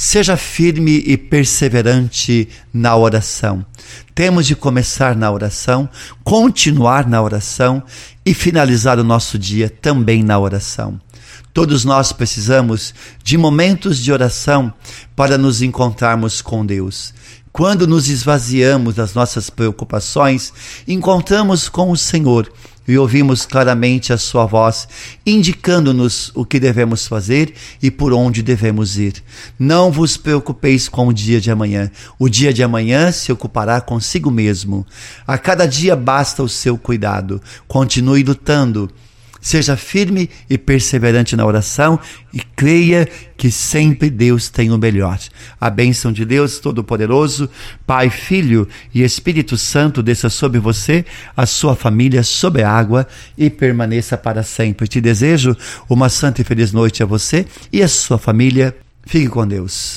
Seja firme e perseverante na oração. Temos de começar na oração, continuar na oração e finalizar o nosso dia também na oração. Todos nós precisamos de momentos de oração para nos encontrarmos com Deus. Quando nos esvaziamos das nossas preocupações, encontramos com o Senhor e ouvimos claramente a Sua voz, indicando-nos o que devemos fazer e por onde devemos ir. Não vos preocupeis com o dia de amanhã. O dia de amanhã se ocupará consigo mesmo. A cada dia basta o seu cuidado. Continue lutando Seja firme e perseverante na oração e creia que sempre Deus tem o melhor. A bênção de Deus Todo-Poderoso, Pai, Filho e Espírito Santo desça sobre você, a sua família, sobre a água e permaneça para sempre. Te desejo uma santa e feliz noite a você e a sua família. Fique com Deus.